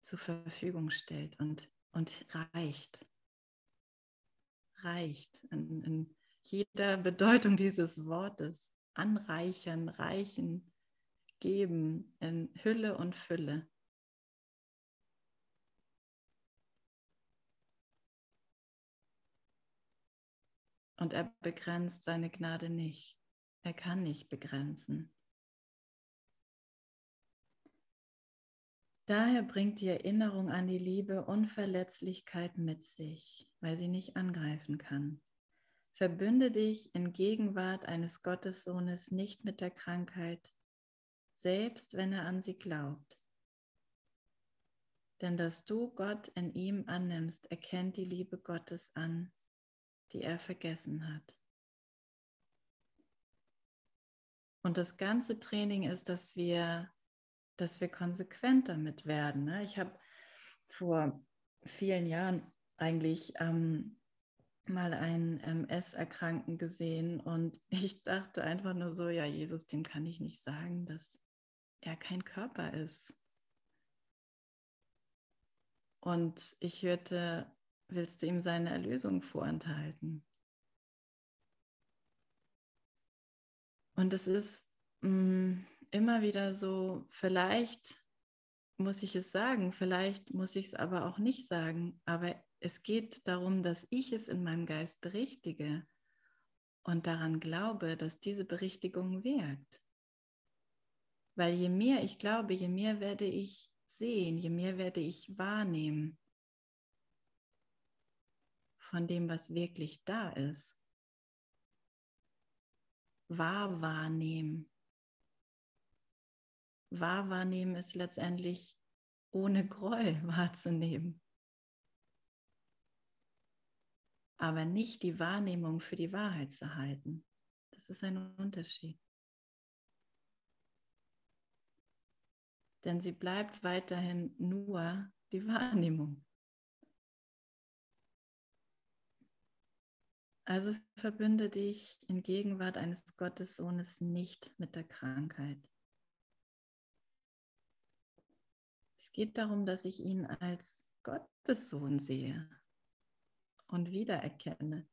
zur Verfügung stellt und, und reicht. Reicht in, in jeder Bedeutung dieses Wortes. Anreichern, reichen, geben in Hülle und Fülle. Und er begrenzt seine Gnade nicht. Er kann nicht begrenzen. Daher bringt die Erinnerung an die Liebe Unverletzlichkeit mit sich, weil sie nicht angreifen kann. Verbünde dich in Gegenwart eines Gottessohnes nicht mit der Krankheit, selbst wenn er an sie glaubt. Denn dass du Gott in ihm annimmst, erkennt die Liebe Gottes an, die er vergessen hat. Und das ganze Training ist, dass wir dass wir konsequent damit werden. Ne? Ich habe vor vielen Jahren eigentlich ähm, mal einen MS-Erkrankten gesehen und ich dachte einfach nur so, ja, Jesus, dem kann ich nicht sagen, dass er kein Körper ist. Und ich hörte, willst du ihm seine Erlösung vorenthalten? Und es ist, mh, mm, immer wieder so, vielleicht muss ich es sagen, vielleicht muss ich es aber auch nicht sagen, aber es geht darum, dass ich es in meinem Geist berichtige und daran glaube, dass diese Berichtigung wirkt. Weil je mehr ich glaube, je mehr werde ich sehen, je mehr werde ich wahrnehmen von dem, was wirklich da ist. Wahr wahrnehmen wahr wahrnehmen ist letztendlich ohne Groll wahrzunehmen. Aber nicht die Wahrnehmung für die Wahrheit zu halten. Das ist ein Unterschied. Denn sie bleibt weiterhin nur die Wahrnehmung. Also verbünde dich in Gegenwart eines Gottessohnes nicht mit der Krankheit. geht darum, dass ich ihn als Gottessohn sehe und wiedererkenne.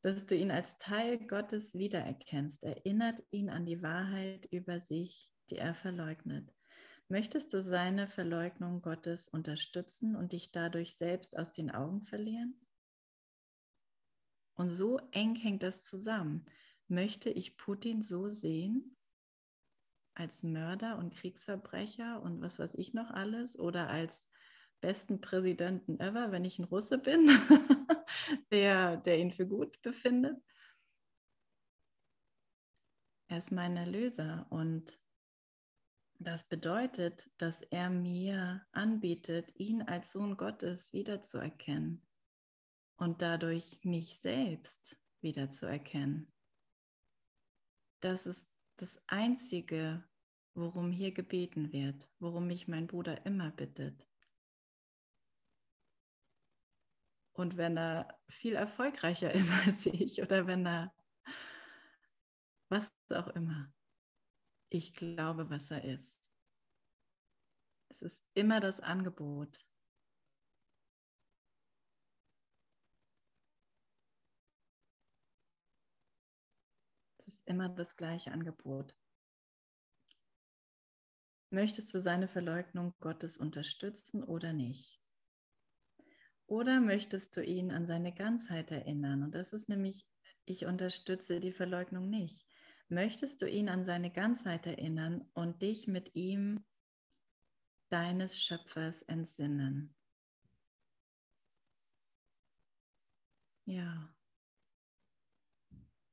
Dass du ihn als Teil Gottes wiedererkennst, erinnert ihn an die Wahrheit über sich, die er verleugnet. Möchtest du seine Verleugnung Gottes unterstützen und dich dadurch selbst aus den Augen verlieren? Und so eng hängt das zusammen. Möchte ich Putin so sehen, als Mörder und Kriegsverbrecher und was weiß ich noch alles oder als besten Präsidenten ever, wenn ich ein Russe bin, der, der ihn für gut befindet. Er ist mein Erlöser und das bedeutet, dass er mir anbietet, ihn als Sohn Gottes wiederzuerkennen und dadurch mich selbst wiederzuerkennen. Das ist das Einzige, worum hier gebeten wird, worum mich mein Bruder immer bittet. Und wenn er viel erfolgreicher ist als ich oder wenn er was auch immer, ich glaube, was er ist. Es ist immer das Angebot. Es ist immer das gleiche Angebot. Möchtest du seine Verleugnung Gottes unterstützen oder nicht? Oder möchtest du ihn an seine Ganzheit erinnern? Und das ist nämlich, ich unterstütze die Verleugnung nicht. Möchtest du ihn an seine Ganzheit erinnern und dich mit ihm deines Schöpfers entsinnen? Ja.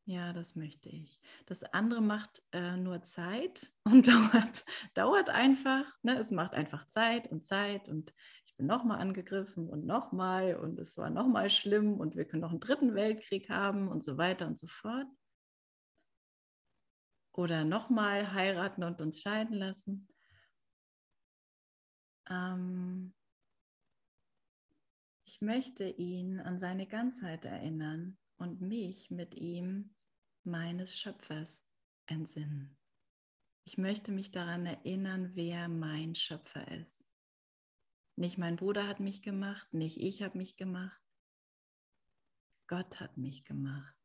Ja, das möchte ich. Das andere macht äh, nur Zeit und dauert, dauert einfach. Ne? Es macht einfach Zeit und Zeit und ich bin nochmal angegriffen und nochmal und es war nochmal schlimm und wir können noch einen dritten Weltkrieg haben und so weiter und so fort. Oder nochmal heiraten und uns scheiden lassen. Ähm, Ich möchte ihn an seine Ganzheit erinnern und mich mit ihm meines Schöpfers entsinnen. Ich möchte mich daran erinnern, wer mein Schöpfer ist. Nicht mein Bruder hat mich gemacht, nicht ich habe mich gemacht. Gott hat mich gemacht.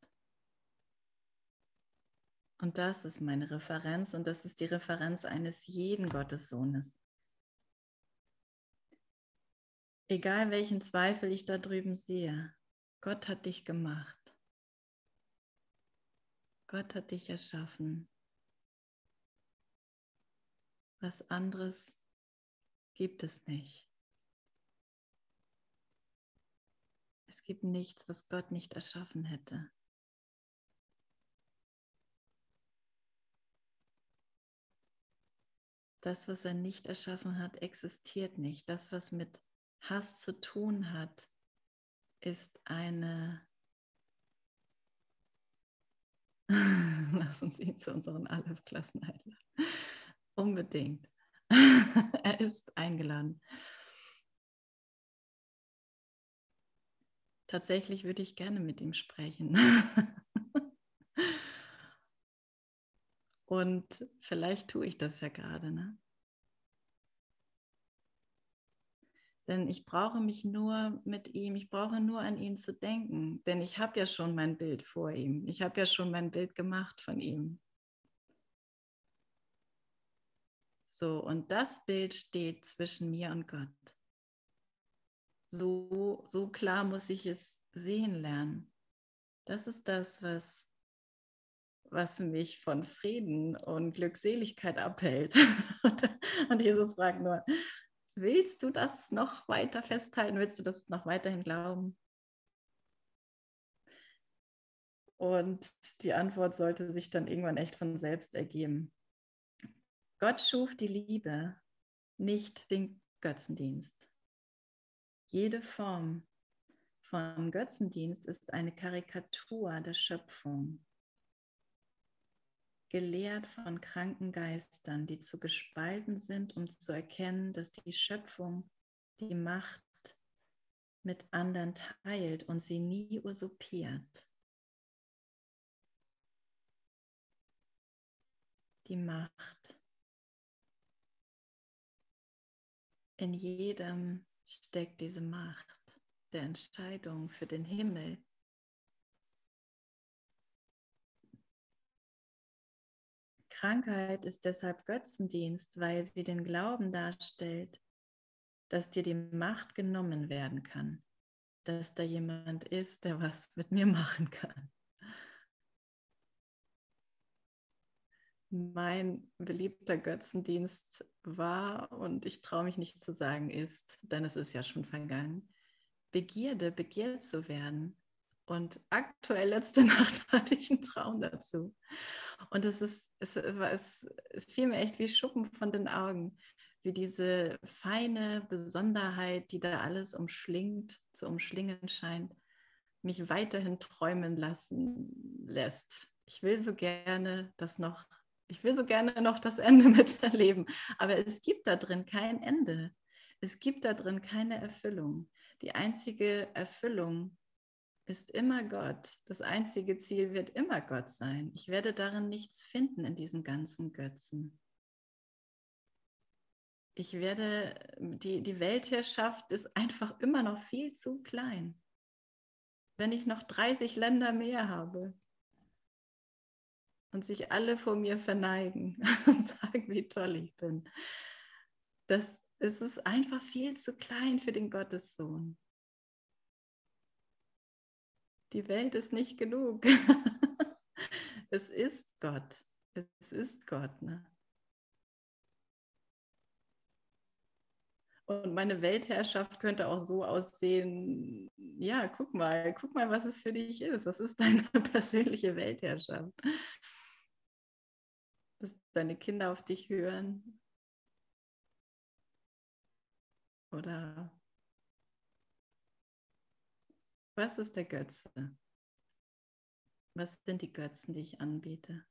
Und das ist meine Referenz und das ist die Referenz eines jeden Gottessohnes. Egal welchen Zweifel ich da drüben sehe, Gott hat dich gemacht. Gott hat dich erschaffen. Was anderes gibt es nicht. Es gibt nichts, was Gott nicht erschaffen hätte. Das, was er nicht erschaffen hat, existiert nicht. Das, was mit Hass zu tun hat, ist eine... Lass uns ihn zu unseren Aleph-Klassen einladen. Unbedingt. er ist eingeladen. Tatsächlich würde ich gerne mit ihm sprechen. Und vielleicht tue ich das ja gerade. Ne? Denn ich brauche mich nur mit ihm, ich brauche nur an ihn zu denken. Denn ich habe ja schon mein Bild vor ihm. Ich habe ja schon mein Bild gemacht von ihm. So, und das Bild steht zwischen mir und Gott. So, so klar muss ich es sehen lernen. Das ist das, was, was mich von Frieden und Glückseligkeit abhält. und Jesus fragt nur, willst du das noch weiter festhalten? Willst du das noch weiterhin glauben? Und die Antwort sollte sich dann irgendwann echt von selbst ergeben. Gott schuf die Liebe, nicht den Götzendienst. Jede Form von Götzendienst ist eine Karikatur der Schöpfung, gelehrt von kranken Geistern, die zu gespalten sind, um zu erkennen, dass die Schöpfung die Macht mit anderen teilt und sie nie usurpiert. Die Macht In jedem steckt diese Macht der Entscheidung für den Himmel. Krankheit ist deshalb Götzendienst, weil sie den Glauben darstellt, dass dir die Macht genommen werden kann, dass da jemand ist, der was mit mir machen kann. mein beliebter Götzendienst war und ich traue mich nicht zu sagen ist, denn es ist ja schon vergangen, Begierde, begehrt zu werden. Und aktuell letzte Nacht hatte ich einen Traum dazu. Und es ist, es, es, es fiel mir echt wie Schuppen von den Augen, wie diese feine Besonderheit, die da alles umschlingt, zu umschlingen scheint, mich weiterhin träumen lassen lässt. Ich will so gerne das noch ich will so gerne noch das Ende miterleben, aber es gibt da drin kein Ende. Es gibt da drin keine Erfüllung. Die einzige Erfüllung ist immer Gott. Das einzige Ziel wird immer Gott sein. Ich werde darin nichts finden in diesen ganzen Götzen. Ich werde, die, die Weltherrschaft ist einfach immer noch viel zu klein. Wenn ich noch 30 Länder mehr habe, und sich alle vor mir verneigen und sagen, wie toll ich bin. Das, es ist einfach viel zu klein für den Gottessohn. Die Welt ist nicht genug. es ist Gott. Es ist Gott. Ne? Und meine Weltherrschaft könnte auch so aussehen, ja, guck mal, guck mal, was es für dich ist. Was ist deine persönliche Weltherrschaft? dass deine Kinder auf dich hören? Oder was ist der Götze? Was sind die Götzen, die ich anbiete?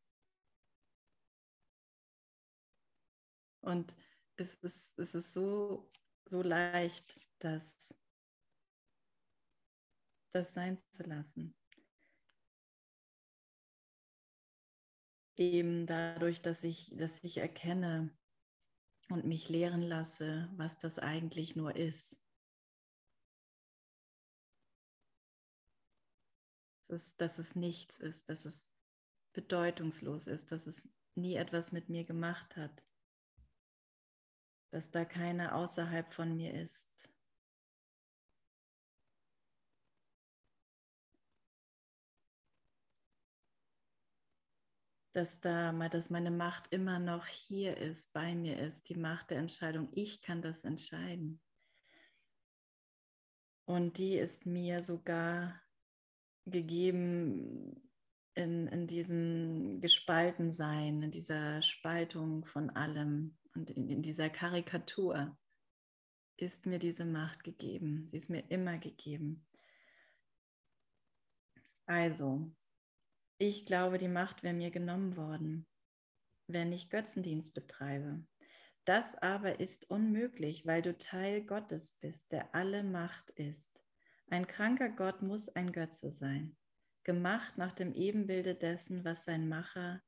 Und es ist, es ist so, so leicht, dass das sein zu lassen. Eben dadurch, dass ich, dass ich erkenne und mich lehren lasse, was das eigentlich nur ist. Dass es, dass es nichts ist, dass es bedeutungslos ist, dass es nie etwas mit mir gemacht hat, dass da keiner außerhalb von mir ist. Dass da dass meine Macht immer noch hier ist, bei mir ist, die Macht der Entscheidung. Ich kann das entscheiden. Und die ist mir sogar gegeben in, in diesem Gespaltensein, in dieser Spaltung von allem und in, in dieser Karikatur ist mir diese Macht gegeben. Sie ist mir immer gegeben. Also, ich glaube, die Macht wäre mir genommen worden, wenn ich Götzendienst betreibe. Das aber ist unmöglich, weil du Teil Gottes bist, der alle Macht ist. Ein kranker Gott muss ein Götze sein gemacht nach dem Ebenbilde dessen, was sein Macher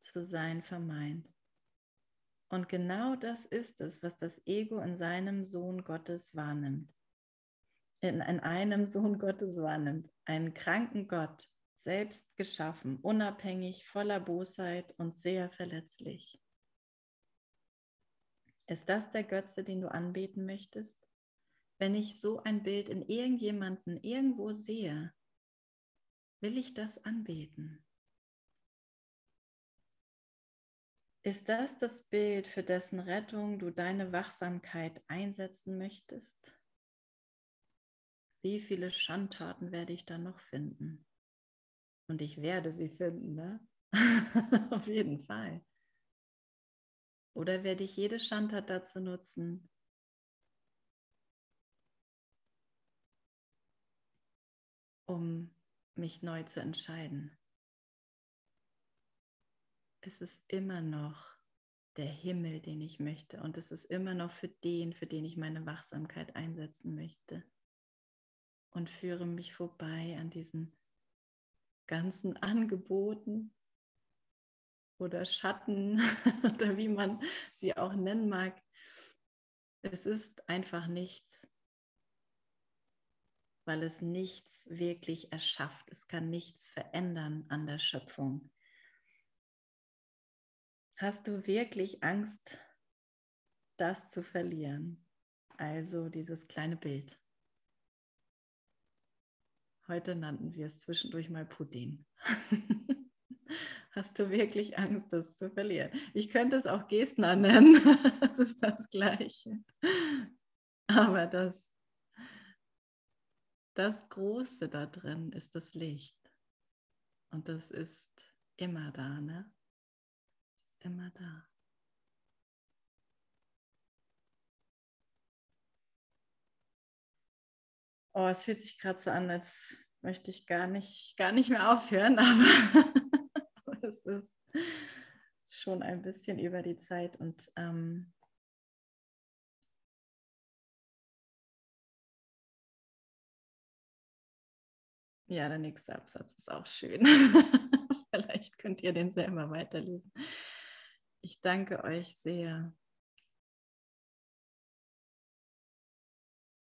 zu sein vermeint. Und genau das ist es, was das Ego in seinem Sohn Gottes wahrnimmt. In, in einem Sohn Gottes wahrnimmt. Einen kranken Gott, selbst geschaffen, unabhängig, voller Bosheit und sehr verletzlich. Ist das der Götze, den du anbeten möchtest? Wenn ich so ein Bild in irgendjemanden irgendwo sehe, Will ich das anbeten? Ist das das Bild, für dessen Rettung du deine Wachsamkeit einsetzen möchtest? Wie viele Schandtaten werde ich da noch finden? Und ich werde sie finden, ne? Auf jeden Fall. Oder werde ich jede Schandtat dazu nutzen, um mich neu zu entscheiden. Es ist immer noch der Himmel, den ich möchte. Und es ist immer noch für den, für den ich meine Wachsamkeit einsetzen möchte. Und führe mich vorbei an diesen ganzen Angeboten oder Schatten oder wie man sie auch nennen mag. Es ist einfach nichts weil es nichts wirklich erschafft. Es kann nichts verändern an der Schöpfung. Hast du wirklich Angst, das zu verlieren? Also dieses kleine Bild. Heute nannten wir es zwischendurch mal Pudding. Hast du wirklich Angst, das zu verlieren? Ich könnte es auch Gestner nennen. das ist das Gleiche. Aber das das Große da drin ist das Licht. Und das ist immer da, ne? Ist immer da. Oh, es fühlt sich gerade so an, als möchte ich gar nicht, gar nicht mehr aufhören, aber es ist schon ein bisschen über die Zeit und ähm, Ja, der nächste Absatz ist auch schön. Vielleicht könnt ihr den selber weiterlesen. Ich danke euch sehr.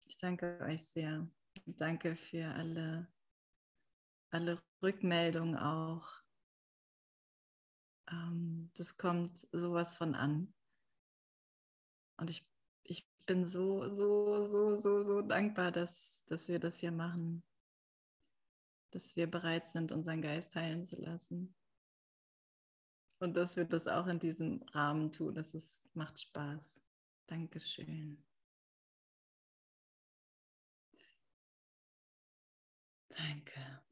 Ich danke euch sehr. Danke für alle, alle Rückmeldungen auch. Ähm, das kommt sowas von an. Und ich, ich bin so, so, so, so, so dankbar, dass, dass wir das hier machen dass wir bereit sind, unseren Geist heilen zu lassen. Und dass wir das auch in diesem Rahmen tun. Das ist, macht Spaß. Dankeschön. Danke.